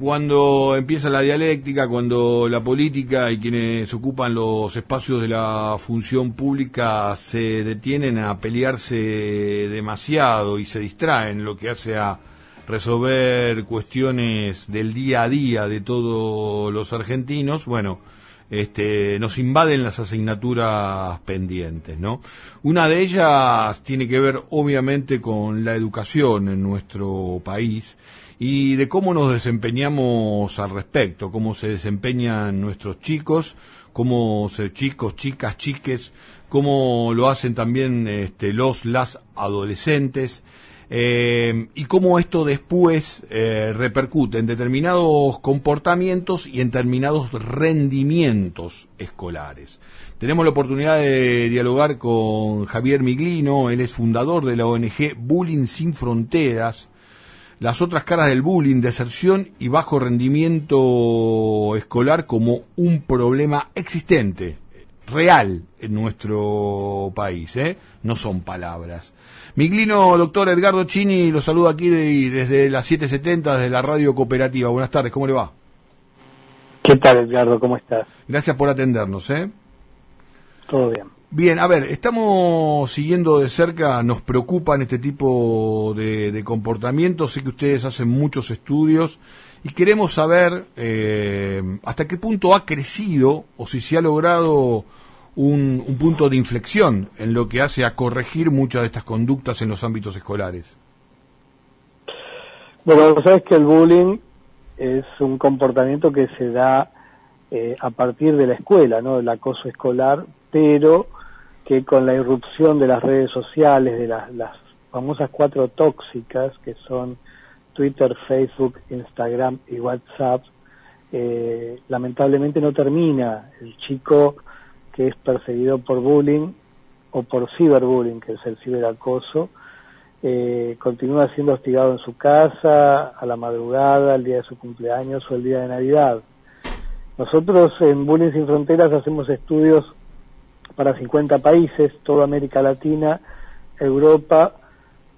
cuando empieza la dialéctica, cuando la política y quienes ocupan los espacios de la función pública se detienen a pelearse demasiado y se distraen, lo que hace a resolver cuestiones del día a día de todos los argentinos, bueno, este, nos invaden las asignaturas pendientes, ¿no? Una de ellas tiene que ver, obviamente, con la educación en nuestro país y de cómo nos desempeñamos al respecto, cómo se desempeñan nuestros chicos, cómo se, chicos, chicas, chiques, cómo lo hacen también este, los, las adolescentes, eh, y cómo esto después eh, repercute en determinados comportamientos y en determinados rendimientos escolares. Tenemos la oportunidad de dialogar con Javier Miglino, él es fundador de la ONG Bullying Sin Fronteras, las otras caras del bullying, deserción y bajo rendimiento escolar como un problema existente, real en nuestro país, ¿eh? no son palabras. Miglino, doctor Edgardo Chini, lo saludo aquí desde las 7.70, desde la radio cooperativa. Buenas tardes, ¿cómo le va? ¿Qué tal, Edgardo? ¿Cómo estás? Gracias por atendernos, ¿eh? Todo bien. Bien, a ver, estamos siguiendo de cerca, nos preocupan este tipo de, comportamientos, sé que ustedes hacen muchos estudios y queremos saber eh, hasta qué punto ha crecido o si se ha logrado un, punto de inflexión en lo que hace a corregir muchas de estas conductas en los ámbitos escolares. Bueno, sabes que el bullying es un comportamiento que se da eh, a partir de la escuela, ¿no? Del acoso escolar, pero que con la irrupción de las redes sociales, de las, las famosas cuatro tóxicas, que son Twitter, Facebook, Instagram y WhatsApp, eh, lamentablemente no termina. El chico que es perseguido por bullying o por ciberbullying, que es el ciberacoso, eh, continúa siendo hostigado en su casa, a la madrugada, el día de su cumpleaños o el día de Navidad. Nosotros en Bullying Sin Fronteras hacemos estudios para 50 países, toda América Latina, Europa,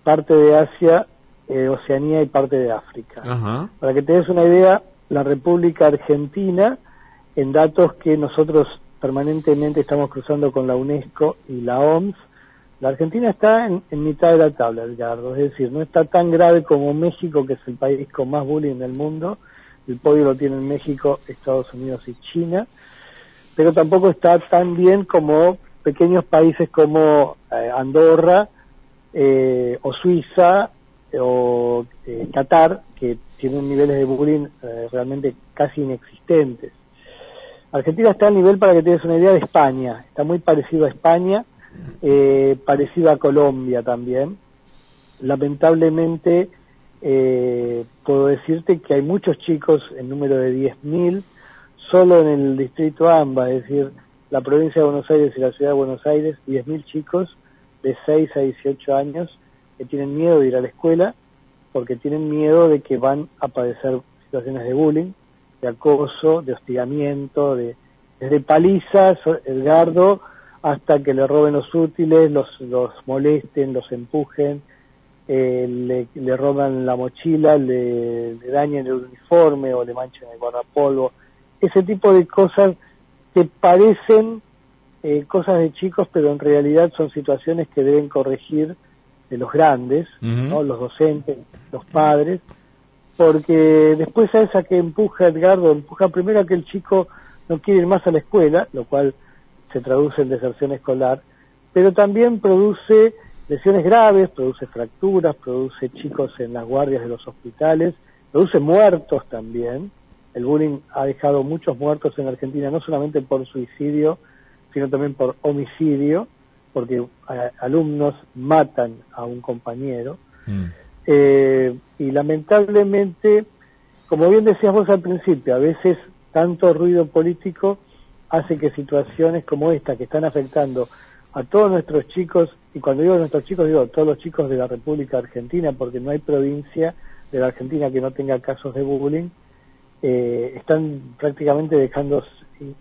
parte de Asia, eh, Oceanía y parte de África. Para que te des una idea, la República Argentina, en datos que nosotros permanentemente estamos cruzando con la UNESCO y la OMS, la Argentina está en, mitad de la tabla, Edgardo, es decir, no está tan grave como México, que es el país con más bullying del mundo, el podio lo tienen México, Estados Unidos y China, pero tampoco está tan bien como pequeños países como eh, Andorra eh, o Suiza o eh, Qatar, que tienen niveles de bullying realmente casi inexistentes. Argentina está a nivel, para que tengas una idea, de España. Está muy parecido a España, eh, parecido a Colombia también. Lamentablemente, eh, puedo decirte que hay muchos chicos, en número de 10.000, solo en el distrito AMBA, es decir, la provincia de Buenos Aires y la ciudad de Buenos Aires, 10.000 chicos de 6 a 18 años que tienen miedo de ir a la escuela porque tienen miedo de que van a padecer situaciones de bullying de acoso, de hostigamiento, de, desde palizas, Edgardo, hasta que le roben los útiles, los, los molesten, los empujen, eh, le, roban la mochila, le, dañen el uniforme o le manchen el guardapolvo. Ese tipo de cosas que parecen eh, cosas de chicos, pero en realidad son situaciones que deben corregir de los grandes, ¿no? los docentes, los padres, porque después a esa que empuja Edgardo, empuja primero a que el chico no quiere ir más a la escuela, lo cual se traduce en deserción escolar, pero también produce lesiones graves, produce fracturas, produce chicos en las guardias de los hospitales, produce muertos también. El bullying ha dejado muchos muertos en Argentina, no solamente por suicidio, sino también por homicidio, porque eh, alumnos matan a un compañero. Mm. Eh, y lamentablemente, como bien decías vos al principio, a veces tanto ruido político hace que situaciones como esta, que están afectando a todos nuestros chicos, y cuando digo nuestros chicos, digo todos los chicos de la República Argentina, porque no hay provincia de la Argentina que no tenga casos de bullying, eh, están prácticamente dejando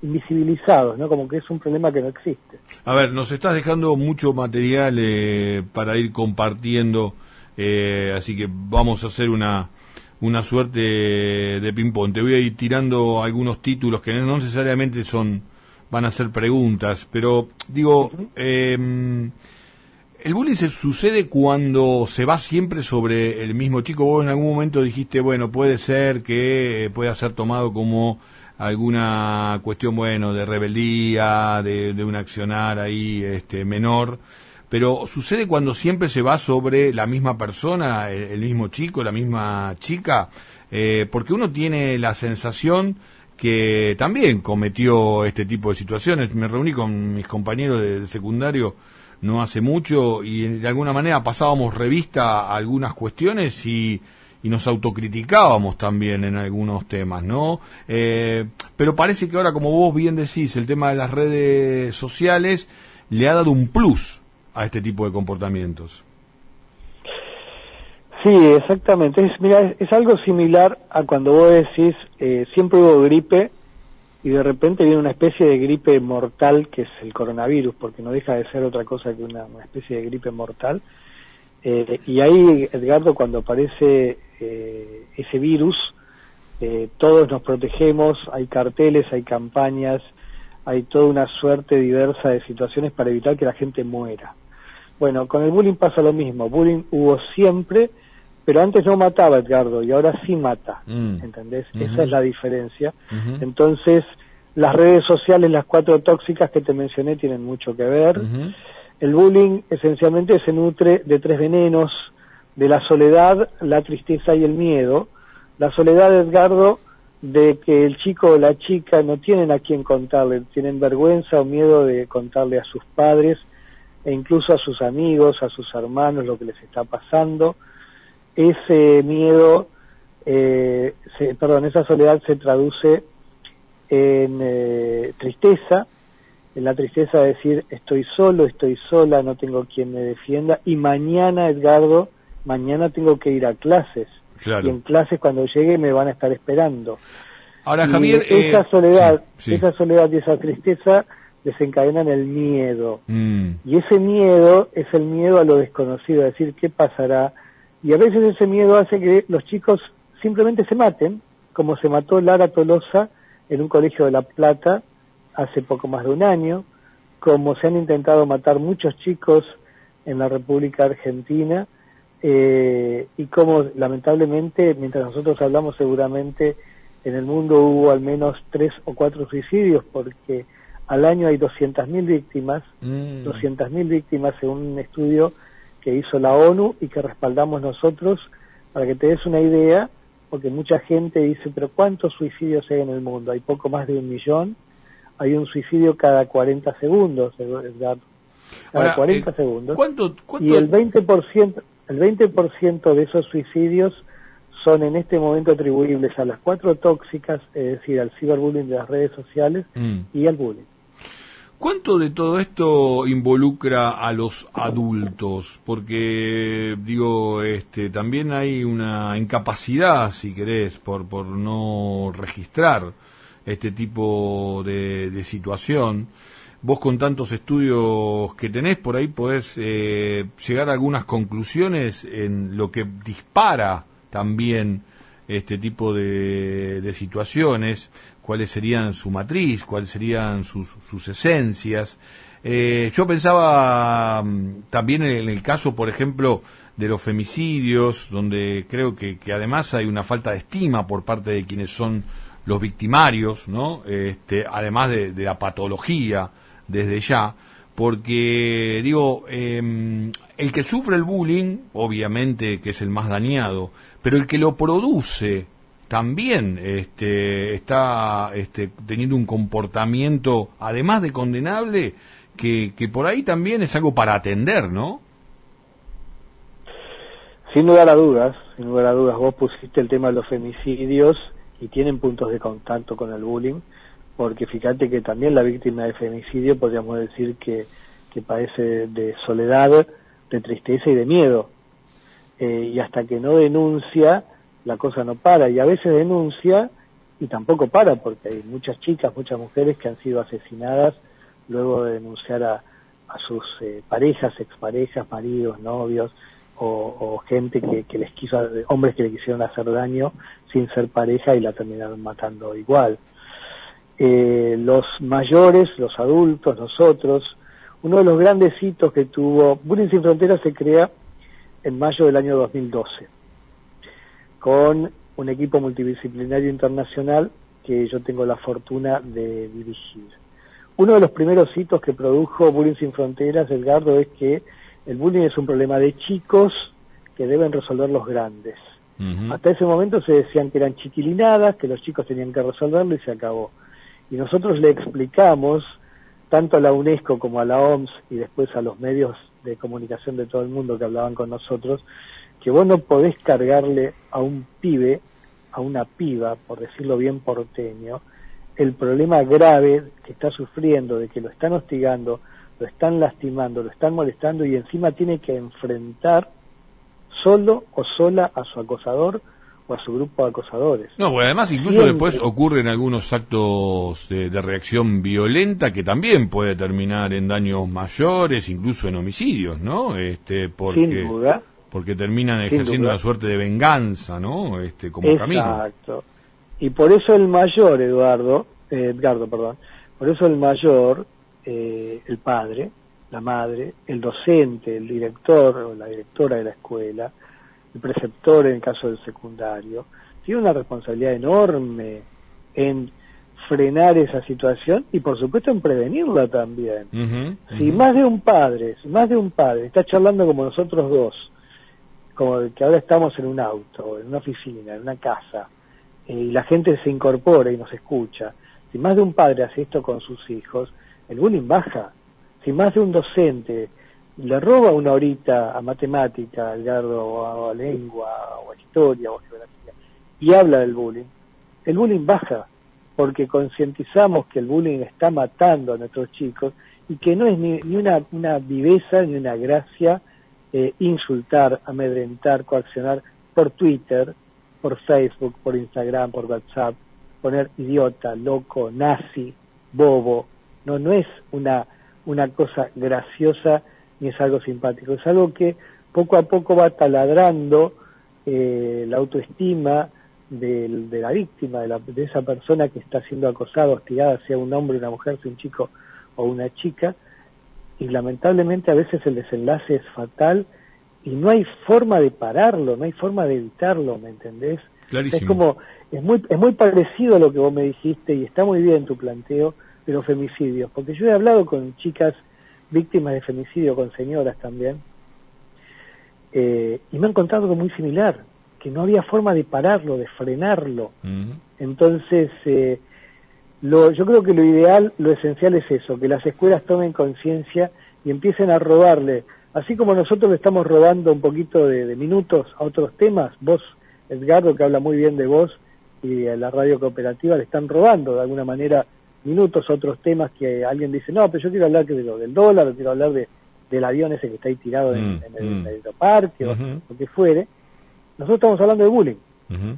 invisibilizados, ¿no? Como que es un problema que no existe. A ver, nos estás dejando mucho material eh, para ir compartiendo eh, así que vamos a hacer una, una suerte de ping-pong. Te voy a ir tirando algunos títulos que no necesariamente son van a ser preguntas, pero digo, em, el bullying se sucede cuando se va siempre sobre el mismo chico. Vos en algún momento dijiste, bueno, puede ser que pueda ser tomado como alguna cuestión, bueno, de rebeldía, de, de un accionar ahí este, menor pero sucede cuando siempre se va sobre la misma persona, el, mismo chico, la misma chica, eh, porque uno tiene la sensación que también cometió este tipo de situaciones. Me reuní con mis compañeros de, secundario no hace mucho y de alguna manera pasábamos revista a algunas cuestiones y, nos autocriticábamos también en algunos temas, ¿no? Eh, pero parece que ahora, como vos bien decís, el tema de las redes sociales le ha dado un plus a este tipo de comportamientos. Sí, exactamente. Es, mira, es, algo similar a cuando vos decís, eh, siempre hubo gripe y de repente viene una especie de gripe mortal que es el coronavirus, porque no deja de ser otra cosa que una, especie de gripe mortal. Eh, y ahí, Edgardo, cuando aparece eh, ese virus, todos nos protegemos, hay carteles, hay campañas, hay toda una suerte diversa de situaciones para evitar que la gente muera. Bueno, con el bullying pasa lo mismo. Bullying hubo siempre, pero antes no mataba Edgardo y ahora sí mata. Mm. ¿Entendés? Esa es la diferencia. Entonces, las redes sociales, las cuatro tóxicas que te mencioné, tienen mucho que ver. El bullying esencialmente se nutre de tres venenos, de la soledad, la tristeza y el miedo. La soledad, Edgardo, de que el chico o la chica no tienen a quién contarle, tienen vergüenza o miedo de contarle a sus padres e incluso a sus amigos, a sus hermanos, lo que les está pasando. Ese miedo, eh, perdón, esa soledad se traduce en eh, tristeza, en la tristeza de decir estoy solo, estoy sola, no tengo quien me defienda y mañana, Edgardo, mañana tengo que ir a clases. Y en clases cuando llegue me van a estar esperando. Ahora, Javier, esa eh, soledad, esa soledad y esa tristeza desencadenan el miedo. Mm. Y ese miedo es el miedo a lo desconocido, a decir qué pasará. Y a veces ese miedo hace que los chicos simplemente se maten, como se mató Lara Tolosa en un colegio de La Plata hace poco más de un año, como se han intentado matar muchos chicos en la República Argentina, eh, y como lamentablemente, mientras nosotros hablamos seguramente, en el mundo hubo al menos tres o cuatro suicidios porque al año hay 200.000 víctimas, mm. 200.000 víctimas según un estudio que hizo la ONU y que respaldamos nosotros, para que te des una idea, porque mucha gente dice, pero ¿cuántos suicidios hay en el mundo? Hay poco más de un millón, hay un suicidio cada 40 segundos, cada 40 eh, segundos. Y el 20%, el 20% de esos suicidios son en este momento atribuibles a las cuatro tóxicas, es decir, al ciberbullying de las redes sociales mm. y al bullying. ¿Cuánto de todo esto involucra a los adultos? Porque, digo, este, también hay una incapacidad, si querés, por, por no registrar este tipo de, situación. Vos con tantos estudios que tenés, por ahí podés eh, llegar a algunas conclusiones en lo que dispara también este tipo de, de situaciones cuáles serían su matriz, cuáles serían sus, sus esencias. Eh, yo pensaba mm, también en el caso, por ejemplo, de los femicidios, donde creo que, que, además hay una falta de estima por parte de quienes son los victimarios, ¿no? Este, además de, la patología desde ya, porque digo, em, el que sufre el bullying, obviamente que es el más dañado, pero el que lo produce también este, está este, teniendo un comportamiento, además de condenable, que, que por ahí también es algo para atender, ¿no? Sin lugar a dudas, sin lugar a dudas, vos pusiste el tema de los femicidios y tienen puntos de contacto con el bullying, porque fíjate que también la víctima de femicidio podríamos decir que, que padece de soledad, de tristeza y de miedo. Eh, y hasta que no denuncia, la cosa no para y a veces denuncia y tampoco para porque hay muchas chicas, muchas mujeres que han sido asesinadas luego de denunciar a, sus eh, parejas, exparejas, maridos, novios o, gente que, les quiso, hombres que le quisieron hacer daño sin ser pareja y la terminaron matando igual. Eh, los mayores, los adultos, nosotros, uno de los grandes hitos que tuvo, Bullying Sin Fronteras se crea en mayo del año 2012, con un equipo multidisciplinario internacional que yo tengo la fortuna de dirigir. Uno de los primeros hitos que produjo Bullying Sin Fronteras, Edgardo, es que el bullying es un problema de chicos que deben resolver los grandes. Hasta ese momento se decían que eran chiquilinadas, que los chicos tenían que resolverlo y se acabó. Y nosotros le explicamos, tanto a la UNESCO como a la OMS y después a los medios de comunicación de todo el mundo que hablaban con nosotros, que vos no podés cargarle a un pibe, a una piba, por decirlo bien porteño, el problema grave que está sufriendo, de que lo están hostigando, lo están lastimando, lo están molestando y encima tiene que enfrentar solo o sola a su acosador o a su grupo de acosadores. No, bueno, además incluso después ocurren algunos actos de, reacción violenta que también puede terminar en daños mayores, incluso en homicidios, ¿no? Este, porque, Sin duda. Porque terminan ejerciendo una suerte de venganza, ¿no? Este, como camino. Exacto. Y por eso el mayor, Eduardo, eh, Edgardo, perdón, por eso el mayor eh, el padre, la madre, el docente, el director o la directora de la escuela, el preceptor en el caso del secundario, tiene una responsabilidad enorme en frenar esa situación y por supuesto en prevenirla también. Si más de un padre, si más de un padre está charlando como nosotros dos, como que ahora estamos en un auto, en una oficina, en una casa, eh, y la gente se incorpora y nos escucha, si más de un padre hace esto con sus hijos, el bullying baja. Si más de un docente le roba una horita a matemática, al gardo, o a, lengua, o a historia, o a geografía, y habla del bullying, el bullying baja, porque concientizamos que el bullying está matando a nuestros chicos y que no es ni, una, una viveza ni una gracia eh, insultar, amedrentar, coaccionar por Twitter, por Facebook, por Instagram, por WhatsApp, poner idiota, loco, nazi, bobo, no, no es una, una cosa graciosa ni es algo simpático, es algo que poco a poco va taladrando eh, la autoestima de, de la víctima, de, la, de, esa persona que está siendo acosada, hostigada, sea un hombre, una mujer, sea un chico o una chica, y lamentablemente a veces el desenlace es fatal y no hay forma de pararlo, no hay forma de evitarlo, ¿me entendés? Es como, es muy, es muy parecido a lo que vos me dijiste y está muy bien tu planteo, de los femicidios, porque yo he hablado con chicas víctimas de femicidio, con señoras también, eh, y me han contado algo muy similar, que no había forma de pararlo, de frenarlo. Entonces, eh, lo, yo creo que lo ideal, lo esencial es eso, que las escuelas tomen conciencia y empiecen a robarle, así como nosotros le estamos robando un poquito de, de, minutos a otros temas, vos, Edgardo, que habla muy bien de vos, y a la radio cooperativa le están robando de alguna manera minutos otros temas que alguien dice, no, pero yo quiero hablar de lo del dólar, quiero hablar de, del avión ese que está ahí tirado en, mm, el, mm. aeroparque o lo que fuere. Nosotros estamos hablando de bullying,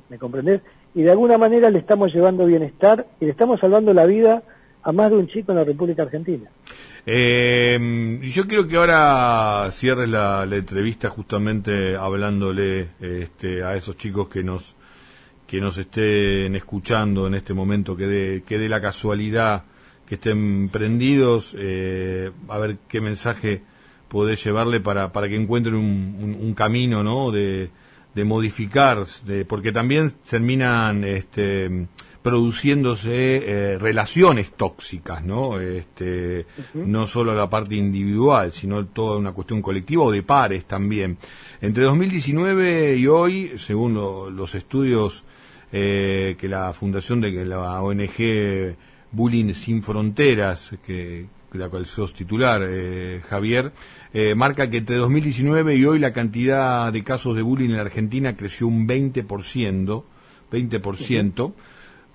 ¿me comprendés? Y de alguna manera le estamos llevando bienestar y le estamos salvando la vida a más de un chico en la República Argentina. Eh, yo quiero que ahora cierres la, la entrevista justamente hablándole este, a esos chicos que nos que nos estén escuchando en este momento, que dé que dé la casualidad que estén prendidos, eh, a ver qué mensaje podés llevarle para, para que encuentren un, un, camino ¿no? de, de modificar, de, porque también terminan este, produciéndose eh, relaciones tóxicas, ¿no? Este, No solo la parte individual, sino toda una cuestión colectiva o de pares también. Entre 2019 y hoy, según los estudios eh, que la fundación de la ONG Bullying Sin Fronteras, que, la cual sos titular, eh, Javier, eh, marca que entre 2019 y hoy la cantidad de casos de bullying en la Argentina creció un 20%, 20%,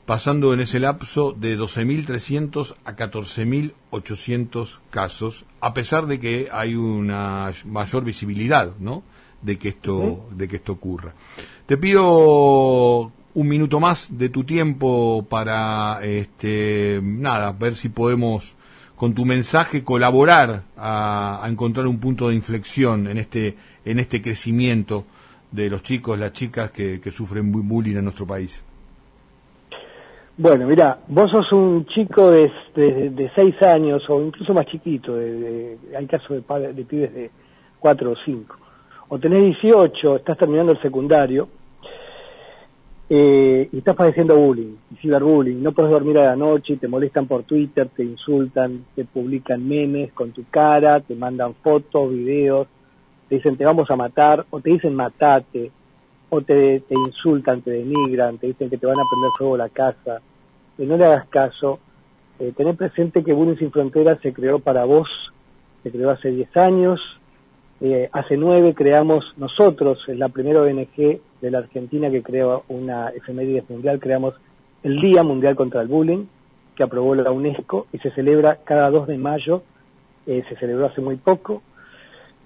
pasando en ese lapso de 12.300 a 14.800 casos, a pesar de que hay una mayor visibilidad, ¿no? De que esto, de que esto ocurra. Te pido un minuto más de tu tiempo para, este, nada, ver si podemos con tu mensaje colaborar a, encontrar un punto de inflexión en este en este crecimiento de los chicos, las chicas que, sufren bullying en nuestro país? Bueno, mira, vos sos un chico de, de, seis años o incluso más chiquito, de, hay casos de, pibes de cuatro o cinco, o tenés 18, estás terminando el secundario, eh, y estás padeciendo bullying, ciberbullying, no puedes dormir a la noche, te molestan por Twitter, te insultan, te publican memes con tu cara, te mandan fotos, videos, te dicen te vamos a matar, o te dicen matate, o te, insultan, te denigran, te dicen que te van a prender fuego la casa, que no le hagas caso, eh, tener presente que Bullying Sin Fronteras se creó para vos, se creó hace 10 años, eh, hace 9 creamos nosotros, es la primera ONG de la Argentina que creó una efeméride mundial, creamos el Día Mundial contra el Bullying, que aprobó la UNESCO y se celebra cada 2 de mayo, eh, se celebró hace muy poco.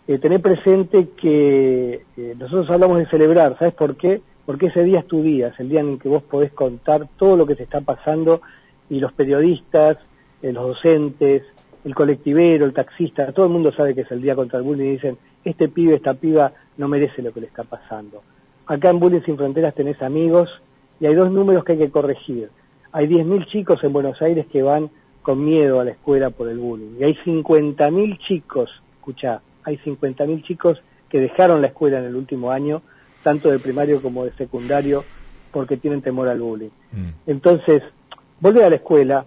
Eh, tener presente que eh, nosotros hablamos de celebrar, ¿sabes por qué? Porque ese día es tu día, es el día en que vos podés contar todo lo que te está pasando y los periodistas, los docentes, el colectivero, el taxista, todo el mundo sabe que es el día contra el bullying y dicen, este pibe, esta piba no merece lo que le está pasando. Acá en Bullying Sin Fronteras tenés amigos y hay dos números que hay que corregir. Hay 10.000 chicos en Buenos Aires que van con miedo a la escuela por el bullying. Y hay 50.000 chicos, escucha, hay 50.000 chicos que dejaron la escuela en el último año, tanto de primario como de secundario, porque tienen temor al bullying. Mm. Entonces, vuelve a la escuela,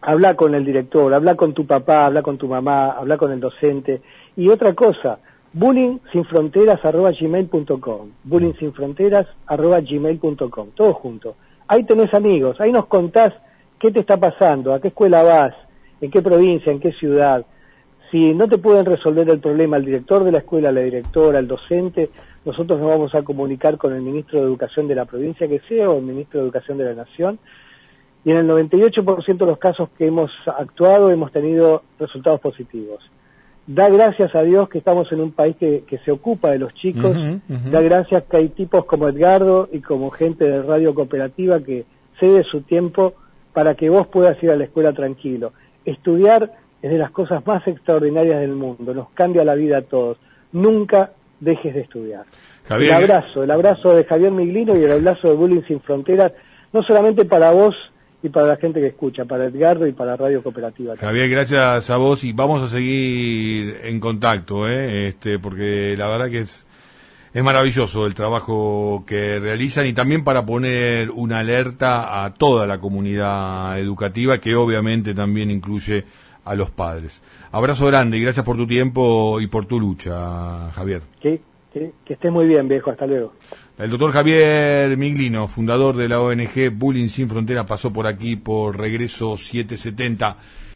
habla con el director, habla con tu papá, habla con tu mamá, habla con el docente. Y otra cosa, bullingsinfronteras.gmail.com bullingsinfronteras.gmail.com todo junto. Ahí tenés amigos, ahí nos contás qué te está pasando, a qué escuela vas, en qué provincia, en qué ciudad. Si no te pueden resolver el problema el director de la escuela, la directora, el docente, nosotros nos vamos a comunicar con el ministro de Educación de la provincia que sea o el ministro de Educación de la Nación. Y en el 98% de los casos que hemos actuado hemos tenido resultados positivos da gracias a Dios que estamos en un país que, se ocupa de los chicos, da gracias que hay tipos como Edgardo y como gente de Radio Cooperativa que cede su tiempo para que vos puedas ir a la escuela tranquilo. Estudiar es de las cosas más extraordinarias del mundo, nos cambia la vida a todos. Nunca dejes de estudiar. El abrazo, el abrazo de Javier Miglino y el abrazo de Bullying Sin Fronteras, no solamente para vos, y para la gente que escucha, para Edgardo y para Radio Cooperativa. Javier, gracias a vos y vamos a seguir en contacto, ¿eh? este, porque la verdad que es, es maravilloso el trabajo que realizan y también para poner una alerta a toda la comunidad educativa que obviamente también incluye a los padres. Abrazo grande y gracias por tu tiempo y por tu lucha, Javier. Que, que, que estés muy bien, viejo. Hasta luego. El doctor Javier Miglino, fundador de la ONG Bullying Sin Fronteras, pasó por aquí por regreso 770.